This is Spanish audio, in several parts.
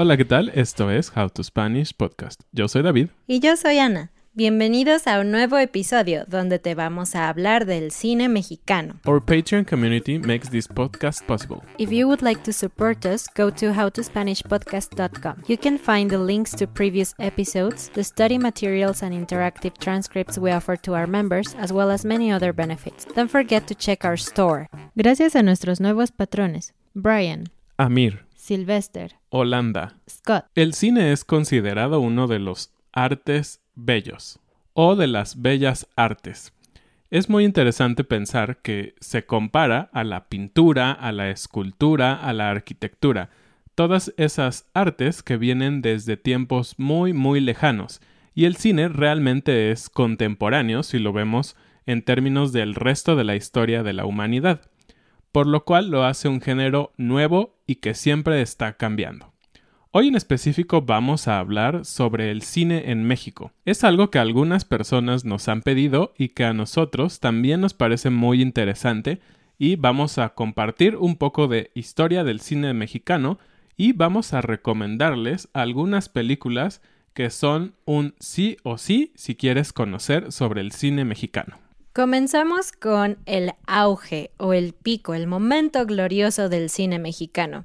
Hola, ¿qué tal? Esto es How to Spanish Podcast. Yo soy David. Y yo soy Ana. Bienvenidos a un nuevo episodio donde te vamos a hablar del cine mexicano. Our Patreon community makes this podcast possible. If you would like to support us, go to howtospanishpodcast.com. You can find the links to previous episodes, the study materials and interactive transcripts we offer to our members, as well as many other benefits. Don't forget to check our store. Gracias a nuestros nuevos patrones, Brian, Amir, Sylvester, Holanda. Scott. El cine es considerado uno de los artes bellos o de las bellas artes. Es muy interesante pensar que se compara a la pintura, a la escultura, a la arquitectura, todas esas artes que vienen desde tiempos muy muy lejanos, y el cine realmente es contemporáneo si lo vemos en términos del resto de la historia de la humanidad, por lo cual lo hace un género nuevo y que siempre está cambiando. Hoy en específico vamos a hablar sobre el cine en México. Es algo que algunas personas nos han pedido y que a nosotros también nos parece muy interesante y vamos a compartir un poco de historia del cine mexicano y vamos a recomendarles algunas películas que son un sí o sí si quieres conocer sobre el cine mexicano. Comenzamos con el auge o el pico, el momento glorioso del cine mexicano.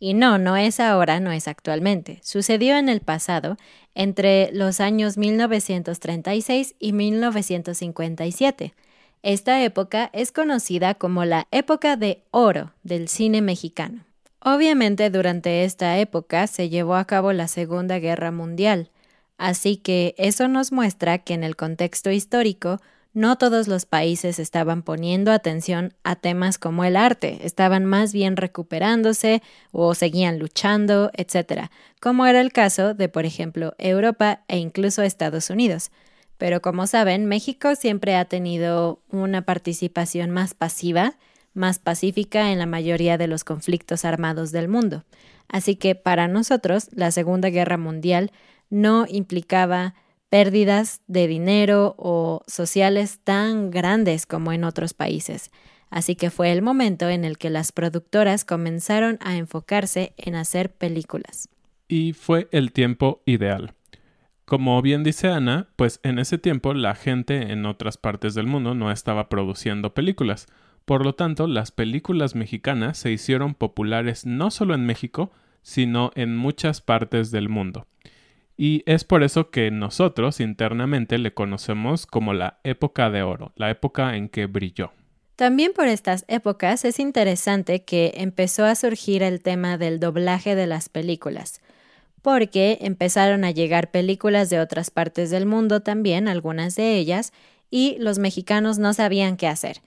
Y no, no es ahora, no es actualmente. Sucedió en el pasado, entre los años 1936 y 1957. Esta época es conocida como la época de oro del cine mexicano. Obviamente durante esta época se llevó a cabo la Segunda Guerra Mundial, así que eso nos muestra que en el contexto histórico no todos los países estaban poniendo atención a temas como el arte, estaban más bien recuperándose o seguían luchando, etc., como era el caso de, por ejemplo, Europa e incluso Estados Unidos. Pero como saben, México siempre ha tenido una participación más pasiva, más pacífica en la mayoría de los conflictos armados del mundo. Así que para nosotros, la Segunda Guerra Mundial no implicaba pérdidas de dinero o sociales tan grandes como en otros países. Así que fue el momento en el que las productoras comenzaron a enfocarse en hacer películas. Y fue el tiempo ideal. Como bien dice Ana, pues en ese tiempo la gente en otras partes del mundo no estaba produciendo películas. Por lo tanto, las películas mexicanas se hicieron populares no solo en México, sino en muchas partes del mundo y es por eso que nosotros internamente le conocemos como la época de oro, la época en que brilló. También por estas épocas es interesante que empezó a surgir el tema del doblaje de las películas, porque empezaron a llegar películas de otras partes del mundo también, algunas de ellas, y los mexicanos no sabían qué hacer.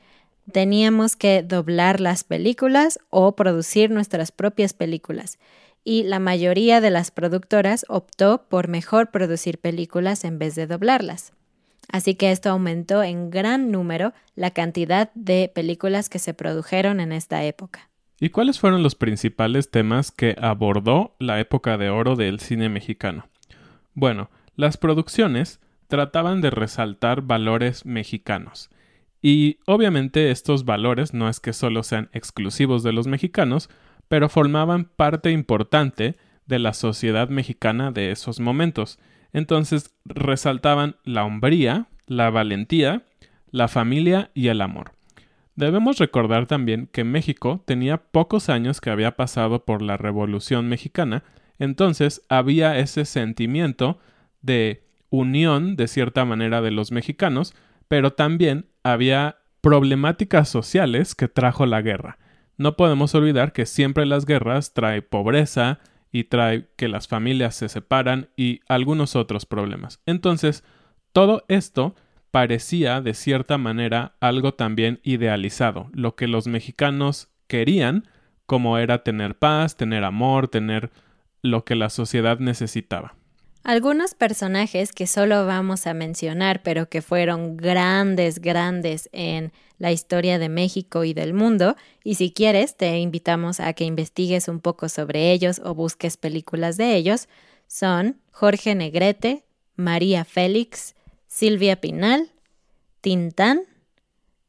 Teníamos que doblar las películas o producir nuestras propias películas. Y la mayoría de las productoras optó por mejor producir películas en vez de doblarlas. Así que esto aumentó en gran número la cantidad de películas que se produjeron en esta época. ¿Y cuáles fueron los principales temas que abordó la época de oro del cine mexicano? Bueno, las producciones trataban de resaltar valores mexicanos. Y obviamente estos valores no es que solo sean exclusivos de los mexicanos, pero formaban parte importante de la sociedad mexicana de esos momentos. Entonces resaltaban la hombría, la valentía, la familia y el amor. Debemos recordar también que México tenía pocos años que había pasado por la Revolución mexicana, entonces había ese sentimiento de unión de cierta manera de los mexicanos, pero también había problemáticas sociales que trajo la guerra. No podemos olvidar que siempre las guerras trae pobreza y trae que las familias se separan y algunos otros problemas. Entonces, todo esto parecía de cierta manera algo también idealizado, lo que los mexicanos querían, como era tener paz, tener amor, tener lo que la sociedad necesitaba. Algunos personajes que solo vamos a mencionar, pero que fueron grandes, grandes en la historia de México y del mundo, y si quieres te invitamos a que investigues un poco sobre ellos o busques películas de ellos, son Jorge Negrete, María Félix, Silvia Pinal, Tintán,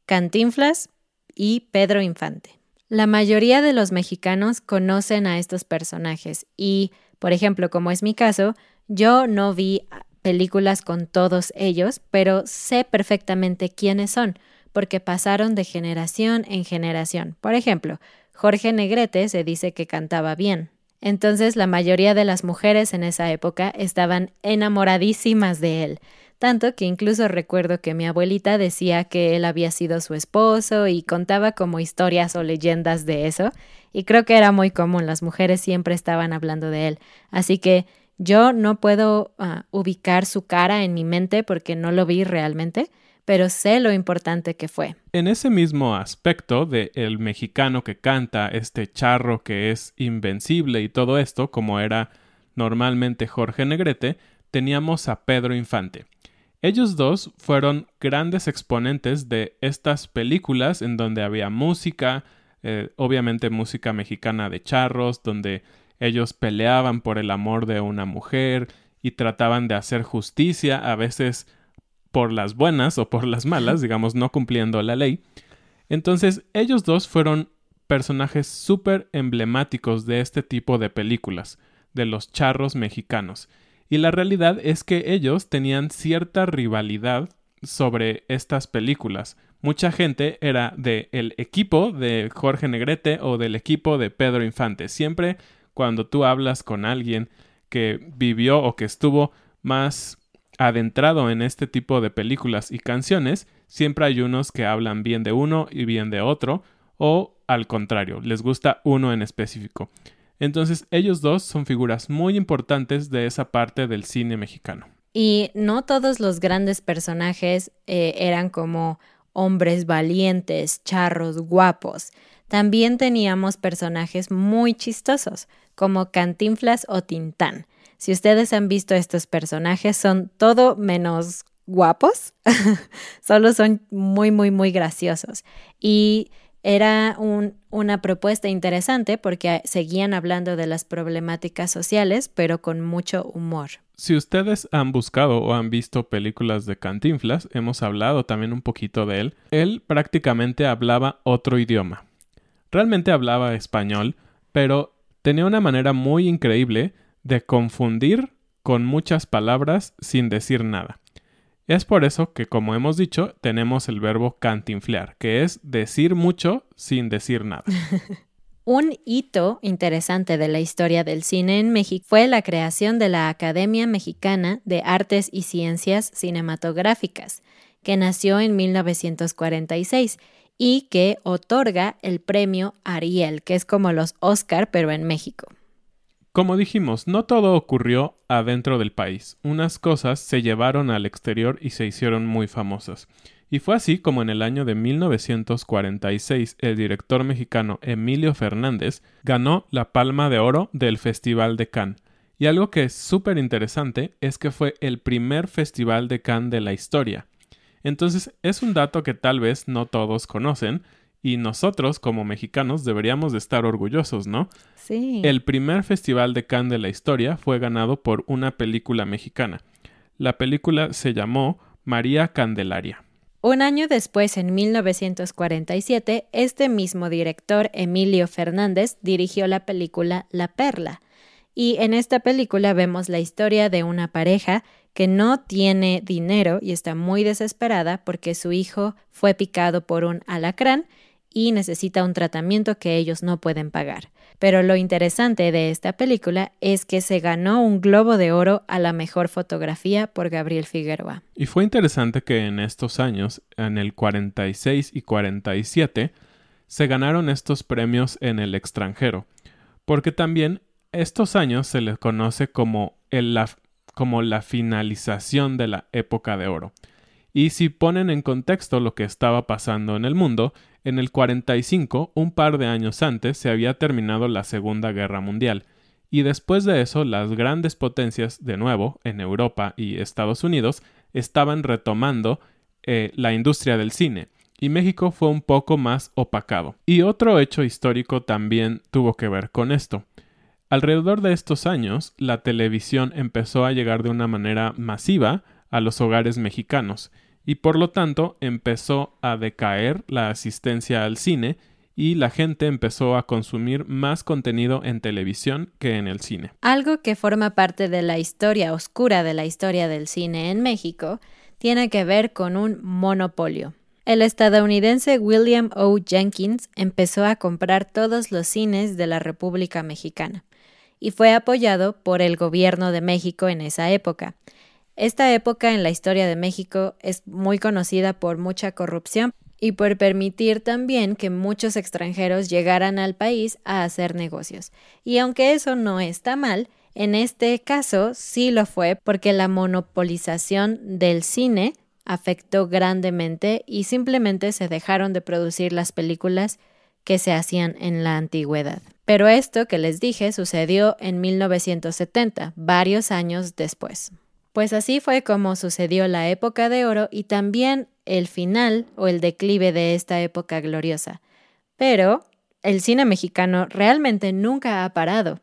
Cantinflas y Pedro Infante. La mayoría de los mexicanos conocen a estos personajes y, por ejemplo, como es mi caso, yo no vi películas con todos ellos, pero sé perfectamente quiénes son, porque pasaron de generación en generación. Por ejemplo, Jorge Negrete se dice que cantaba bien. Entonces la mayoría de las mujeres en esa época estaban enamoradísimas de él, tanto que incluso recuerdo que mi abuelita decía que él había sido su esposo y contaba como historias o leyendas de eso, y creo que era muy común, las mujeres siempre estaban hablando de él. Así que yo no puedo ah, ubicar su cara en mi mente porque no lo vi realmente, pero sé lo importante que fue. En ese mismo aspecto de el mexicano que canta, este charro que es invencible y todo esto, como era normalmente Jorge Negrete, teníamos a Pedro Infante. Ellos dos fueron grandes exponentes de estas películas en donde había música, eh, obviamente música mexicana de charros, donde ellos peleaban por el amor de una mujer y trataban de hacer justicia, a veces por las buenas o por las malas, digamos, no cumpliendo la ley. Entonces, ellos dos fueron personajes súper emblemáticos de este tipo de películas, de los charros mexicanos. Y la realidad es que ellos tenían cierta rivalidad sobre estas películas. Mucha gente era del el equipo de Jorge Negrete o del equipo de Pedro Infante. Siempre cuando tú hablas con alguien que vivió o que estuvo más adentrado en este tipo de películas y canciones, siempre hay unos que hablan bien de uno y bien de otro, o al contrario, les gusta uno en específico. Entonces ellos dos son figuras muy importantes de esa parte del cine mexicano. Y no todos los grandes personajes eh, eran como hombres valientes, charros, guapos. También teníamos personajes muy chistosos, como Cantinflas o Tintán, si ustedes han visto estos personajes, son todo menos guapos, solo son muy, muy, muy graciosos. Y era una propuesta interesante porque seguían hablando de las problemáticas sociales, pero con mucho humor. Si ustedes han buscado o han visto películas de Cantinflas, hemos hablado también un poquito de él, él prácticamente hablaba otro idioma. Realmente hablaba español, pero tenía una manera muy increíble de confundir con muchas palabras sin decir nada. Es por eso que, como hemos dicho, tenemos el verbo cantinflear, que es decir mucho sin decir nada. Un hito interesante de la historia del cine en México fue la creación de la Academia Mexicana de Artes y Ciencias Cinematográficas, que nació en 1946 y que otorga el premio Ariel, que es como los Oscar, pero en México. Como dijimos, no todo ocurrió adentro del país. Unas cosas se llevaron al exterior y se hicieron muy famosas. Y fue así como en el año de 1946 el director mexicano Emilio Fernández ganó la Palma de Oro del Festival de Cannes. Y algo que es súper interesante es que fue el primer Festival de Cannes de la historia. Entonces es un dato que tal vez no todos conocen, y nosotros, como mexicanos, deberíamos de estar orgullosos, ¿no? Sí. El primer festival de Cannes de la historia fue ganado por una película mexicana. La película se llamó María Candelaria. Un año después, en 1947, este mismo director, Emilio Fernández, dirigió la película La Perla. Y en esta película vemos la historia de una pareja que no tiene dinero y está muy desesperada porque su hijo fue picado por un alacrán y necesita un tratamiento que ellos no pueden pagar. Pero lo interesante de esta película es que se ganó un Globo de Oro a la mejor fotografía por Gabriel Figueroa. Y fue interesante que en estos años, en el 46 y 47, se ganaron estos premios en el extranjero, porque también estos años se les conoce como, el, como la finalización de la época de oro. Y si ponen en contexto lo que estaba pasando en el mundo, en el 45, un par de años antes, se había terminado la Segunda Guerra Mundial, y después de eso las grandes potencias, de nuevo, en Europa y Estados Unidos, estaban retomando eh, la industria del cine, y México fue un poco más opacado. Y otro hecho histórico también tuvo que ver con esto. Alrededor de estos años, la televisión empezó a llegar de una manera masiva a los hogares mexicanos, y por lo tanto empezó a decaer la asistencia al cine y la gente empezó a consumir más contenido en televisión que en el cine. Algo que forma parte de la historia oscura de la historia del cine en México tiene que ver con un monopolio. El estadounidense William O. Jenkins empezó a comprar todos los cines de la República Mexicana y fue apoyado por el gobierno de México en esa época. Esta época en la historia de México es muy conocida por mucha corrupción y por permitir también que muchos extranjeros llegaran al país a hacer negocios. Y aunque eso no está mal, en este caso sí lo fue porque la monopolización del cine afectó grandemente y simplemente se dejaron de producir las películas que se hacían en la antigüedad. Pero esto que les dije sucedió en 1970, varios años después. Pues así fue como sucedió la época de oro y también el final o el declive de esta época gloriosa. Pero el cine mexicano realmente nunca ha parado.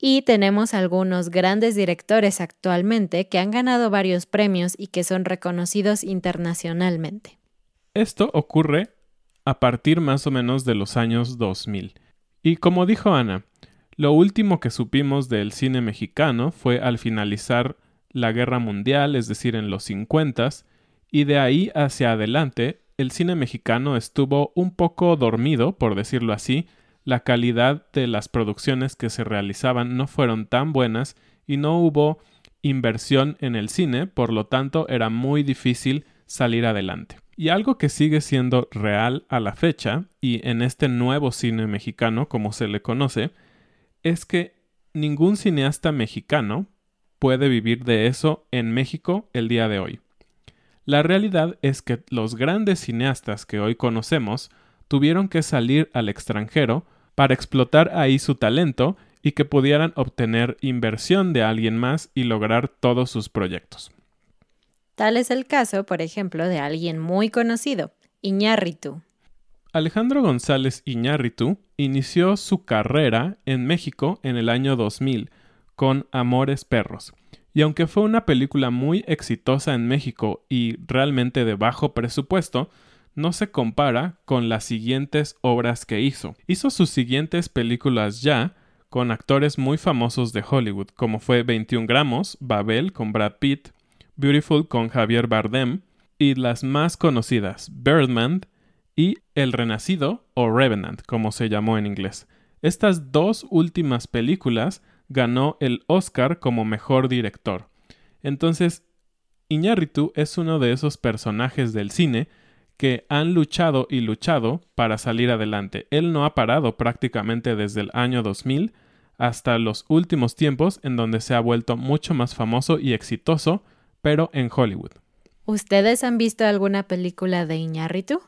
Y tenemos algunos grandes directores actualmente que han ganado varios premios y que son reconocidos internacionalmente. Esto ocurre a partir más o menos de los años 2000. Y como dijo Ana, lo último que supimos del cine mexicano fue al finalizar la Guerra Mundial, es decir, en los 50, y de ahí hacia adelante el cine mexicano estuvo un poco dormido, por decirlo así, la calidad de las producciones que se realizaban no fueron tan buenas y no hubo inversión en el cine, por lo tanto era muy difícil salir adelante. Y algo que sigue siendo real a la fecha, y en este nuevo cine mexicano, como se le conoce, es que ningún cineasta mexicano puede vivir de eso en México el día de hoy. La realidad es que los grandes cineastas que hoy conocemos tuvieron que salir al extranjero para explotar ahí su talento y que pudieran obtener inversión de alguien más y lograr todos sus proyectos. Tal es el caso, por ejemplo, de alguien muy conocido, Iñárritu. Alejandro González Iñárritu inició su carrera en México en el año 2000 con Amores Perros. Y aunque fue una película muy exitosa en México y realmente de bajo presupuesto, no se compara con las siguientes obras que hizo. Hizo sus siguientes películas ya con actores muy famosos de Hollywood, como fue 21 gramos, Babel con Brad Pitt, Beautiful con Javier Bardem, y las más conocidas, Birdman y El Renacido o Revenant, como se llamó en inglés. Estas dos últimas películas ganó el Oscar como mejor director. Entonces, Iñárritu es uno de esos personajes del cine que han luchado y luchado para salir adelante. Él no ha parado prácticamente desde el año 2000 hasta los últimos tiempos en donde se ha vuelto mucho más famoso y exitoso, en Hollywood. ¿Ustedes han visto alguna película de Iñárritu?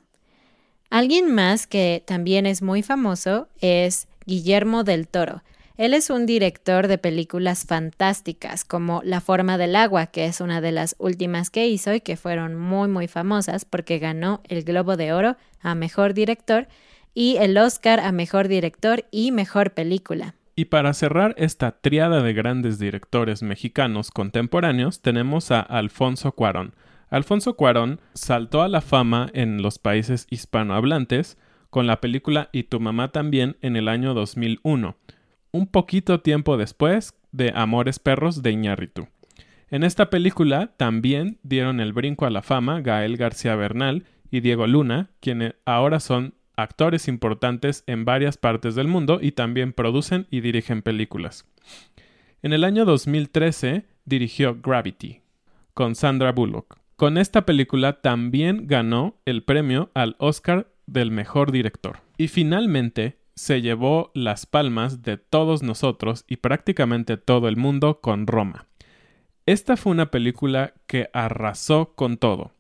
Alguien más que también es muy famoso es Guillermo del Toro. Él es un director de películas fantásticas como La forma del agua, que es una de las últimas que hizo y que fueron muy muy famosas porque ganó el Globo de Oro a Mejor Director y el Oscar a Mejor Director y Mejor Película. Y para cerrar esta triada de grandes directores mexicanos contemporáneos tenemos a Alfonso Cuarón. Alfonso Cuarón saltó a la fama en los países hispanohablantes con la película Y tu mamá también en el año 2001 un poquito tiempo después de Amores Perros de Iñárritu. En esta película también dieron el brinco a la fama Gael García Bernal y Diego Luna, quienes ahora son actores importantes en varias partes del mundo y también producen y dirigen películas. En el año 2013 dirigió Gravity con Sandra Bullock. Con esta película también ganó el premio al Oscar del mejor director. Y finalmente se llevó las palmas de todos nosotros y prácticamente todo el mundo con Roma. Esta fue una película que arrasó con todo.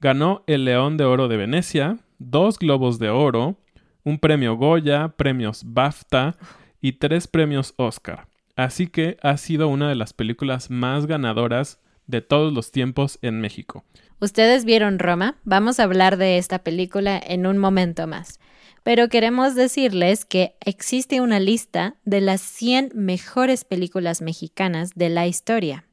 Ganó el León de Oro de Venecia, dos Globos de Oro, un premio Goya, premios BAFTA y tres premios Oscar. Así que ha sido una de las películas más ganadoras de todos los tiempos en México. ¿Ustedes vieron Roma? Vamos a hablar de esta película en un momento más pero queremos decirles que existe una lista de las 100 mejores películas mexicanas de la historia.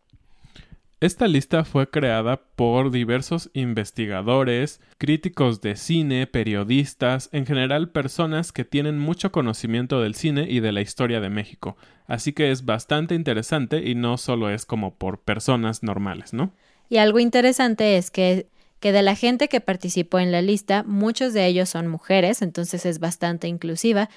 Esta lista fue creada por diversos investigadores, críticos de cine, periodistas, en general personas que tienen mucho conocimiento del cine y de la historia de México. Así que es bastante interesante y no solo es como por personas normales, ¿no? Y algo interesante es que que de la gente que participó en la lista, muchos de ellos son mujeres, entonces es bastante inclusiva,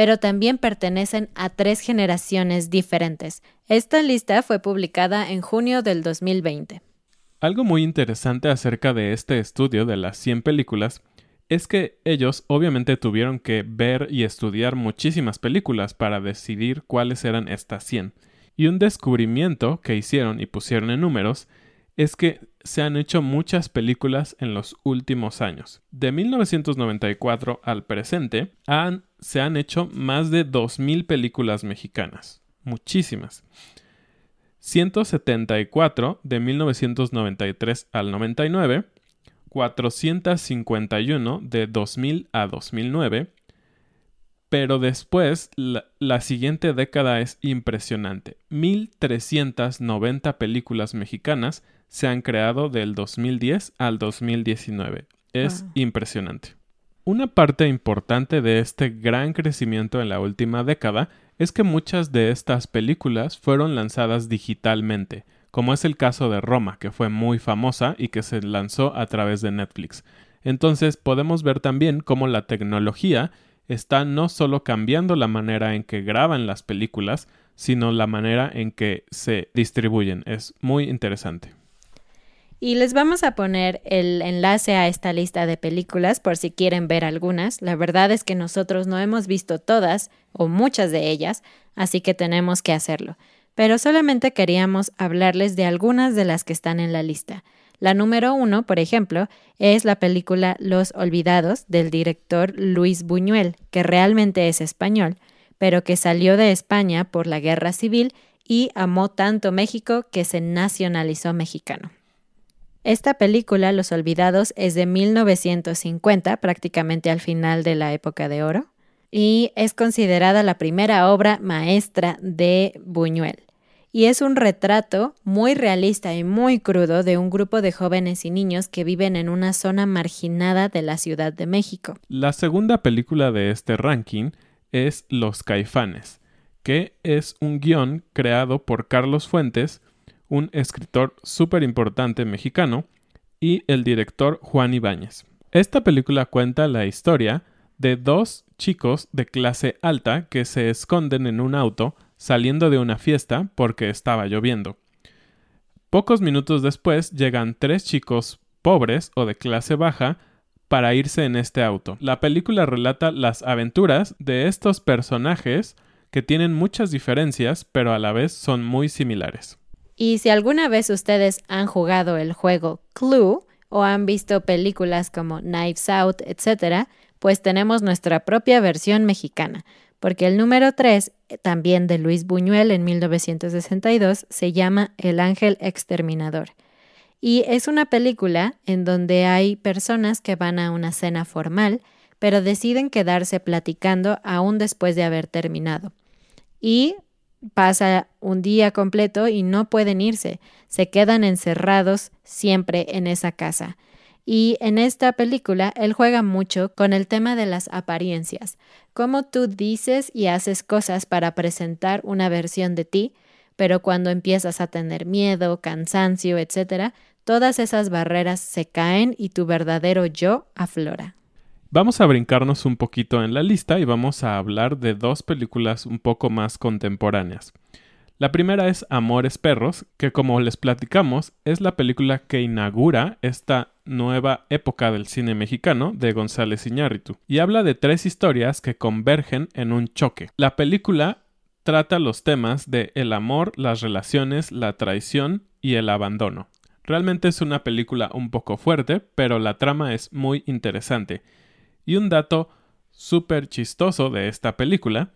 pero también pertenecen a tres generaciones diferentes. Esta lista fue publicada en junio del 2020. Algo muy interesante acerca de este estudio de las 100 películas es que ellos obviamente tuvieron que ver y estudiar muchísimas películas para decidir cuáles eran estas 100. Y un descubrimiento que hicieron y pusieron en números es que se han hecho muchas películas en los últimos años. De 1994 al presente se han hecho más de 2.000 películas mexicanas. Muchísimas. 174 de 1993 al 99, 451 de 2000 a 2009, pero después la, la, siguiente década es impresionante. 1390 películas mexicanas se han creado del 2010 al 2019. Es impresionante. Una parte importante de este gran crecimiento en la última década es que muchas de estas películas fueron lanzadas digitalmente, como es el caso de Roma, que fue muy famosa y que se lanzó a través de Netflix. Entonces podemos ver también cómo la tecnología está no solo cambiando la manera en que graban las películas, sino la manera en que se distribuyen. Es muy interesante. Y les vamos a poner el enlace a esta lista de películas por si quieren ver algunas. La verdad es que nosotros no hemos visto todas o muchas de ellas, así que tenemos que hacerlo. Pero solamente queríamos hablarles de algunas de las que están en la lista. La número uno, por ejemplo, es la película Los Olvidados del director Luis Buñuel, que realmente es español, pero que salió de España por la guerra civil y amó tanto México que se nacionalizó mexicano. Esta película, Los Olvidados, es de 1950, prácticamente al final de la época de oro, y es considerada la primera obra maestra de Buñuel. Y es un retrato muy realista y muy crudo de un grupo de jóvenes y niños que viven en una zona marginada de la Ciudad de México. La segunda película de este ranking es Los Caifanes, que es un guion creado por Carlos Fuentes, un escritor súper importante mexicano, y el director Juan Ibáñez. Esta película cuenta la historia de dos chicos de clase alta que se esconden en un auto saliendo de una fiesta porque estaba lloviendo. Pocos minutos después llegan tres chicos pobres o de clase baja para irse en este auto. La película relata las aventuras de estos personajes que tienen muchas diferencias pero a la vez son muy similares. Y si alguna vez ustedes han jugado el juego Clue, o han visto películas como Knives Out, etc., pues tenemos nuestra propia versión mexicana, porque el número 3, también de Luis Buñuel en 1962, se llama El Ángel Exterminador. Y es una película en donde hay personas que van a una cena formal, pero deciden quedarse platicando aún después de haber terminado. Y pasa un día completo y no pueden irse, se quedan encerrados siempre en esa casa. Y en esta película él juega mucho con el tema de las apariencias, cómo tú dices y haces cosas para presentar una versión de ti, pero cuando empiezas a tener miedo, cansancio, etc., todas esas barreras se caen y tu verdadero yo aflora. Vamos a brincarnos un poquito en la lista y vamos a hablar de dos películas un poco más contemporáneas. La primera es Amores Perros, que como les platicamos es la película que inaugura esta nueva época del cine mexicano de González Iñárritu y habla de tres historias que convergen en un choque. La película trata los temas de el amor, las relaciones, la traición y el abandono. Realmente es una película un poco fuerte, pero la trama es muy interesante. Y un dato súper chistoso de esta película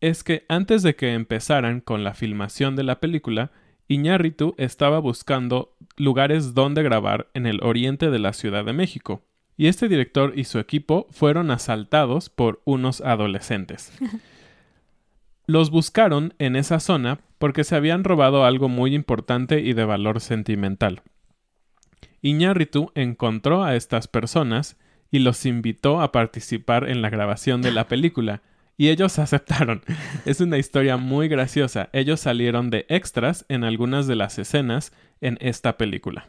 es que antes de que empezaran con la filmación de la película, Iñárritu estaba buscando lugares donde grabar en el oriente de la Ciudad de México, y este director y su equipo fueron asaltados por unos adolescentes. Los buscaron en esa zona porque se habían robado algo muy importante y de valor sentimental. Iñárritu encontró a estas personas y los invitó a participar en la grabación de la película, y ellos aceptaron. Es una historia muy graciosa. Ellos salieron de extras en algunas de las escenas en esta película.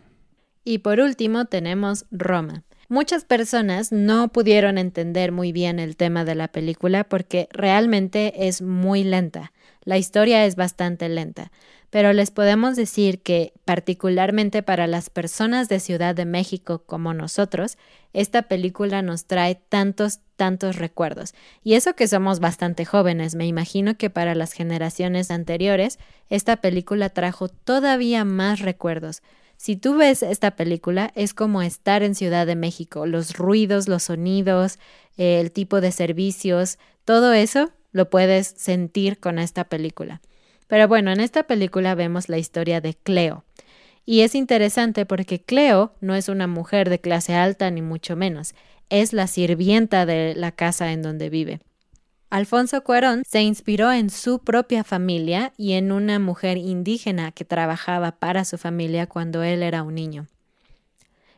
Y por último tenemos Roma. Muchas personas no pudieron entender muy bien el tema de la película porque realmente es muy lenta. La historia es bastante lenta pero les podemos decir que, particularmente para las personas de Ciudad de México como nosotros, esta película nos trae tantos, tantos recuerdos. Y eso que somos bastante jóvenes, me imagino que para las generaciones anteriores, esta película trajo todavía más recuerdos. Si tú ves esta película, es como estar en Ciudad de México, los ruidos, los sonidos, el tipo de servicios, todo eso lo puedes sentir con esta película. Pero bueno, en esta película vemos la historia de Cleo. Y es interesante porque Cleo no es una mujer de clase alta ni mucho menos, es la sirvienta de la casa en donde vive. Alfonso Cuarón se inspiró en su propia familia y en una mujer indígena que trabajaba para su familia cuando él era un niño.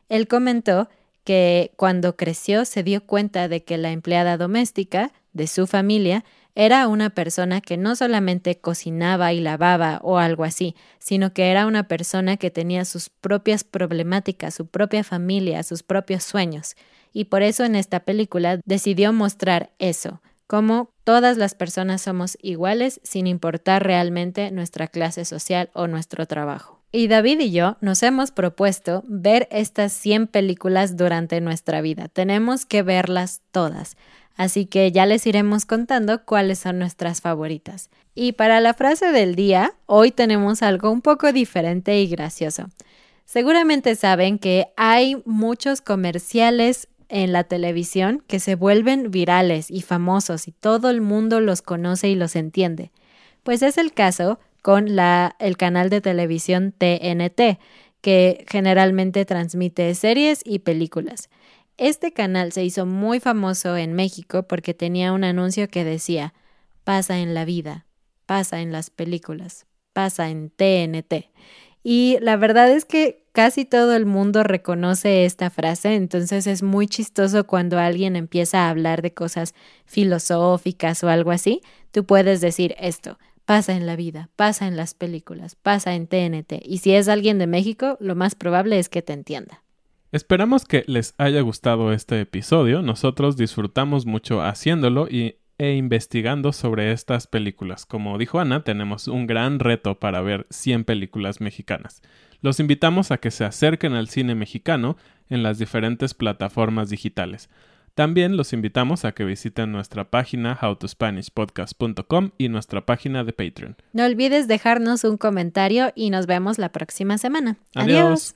Él comentó que cuando creció se dio cuenta de que la empleada doméstica de su familia era una persona que no solamente cocinaba y lavaba o algo así, sino que era una persona que tenía sus propias problemáticas, su propia familia, sus propios sueños. Y por eso en esta película decidió mostrar eso, cómo todas las personas somos iguales sin importar realmente nuestra clase social o nuestro trabajo. Y David y yo nos hemos propuesto ver estas 100 películas durante nuestra vida. Tenemos que verlas todas. Así que ya les iremos contando cuáles son nuestras favoritas. Y para la frase del día, hoy tenemos algo un poco diferente y gracioso. Seguramente saben que hay muchos comerciales en la televisión que se vuelven virales y famosos y todo el mundo los conoce y los entiende. Pues es el caso con el canal de televisión TNT, que generalmente transmite series y películas. Este canal se hizo muy famoso en México porque tenía un anuncio que decía, pasa en la vida, pasa en las películas, pasa en TNT. Y la verdad es que casi todo el mundo reconoce esta frase, entonces es muy chistoso cuando alguien empieza a hablar de cosas filosóficas o algo así, tú puedes decir esto, pasa en la vida, pasa en las películas, pasa en TNT. Y si es alguien de México, lo más probable es que te entienda. Esperamos que les haya gustado este episodio. Nosotros disfrutamos mucho haciéndolo y, e investigando sobre estas películas. Como dijo Ana, tenemos un gran reto para ver 100 películas mexicanas. Los invitamos a que se acerquen al cine mexicano en las diferentes plataformas digitales. También los invitamos a que visiten nuestra página howtospanishpodcast.com y nuestra página de Patreon. No olvides dejarnos un comentario y nos vemos la próxima semana. Adiós.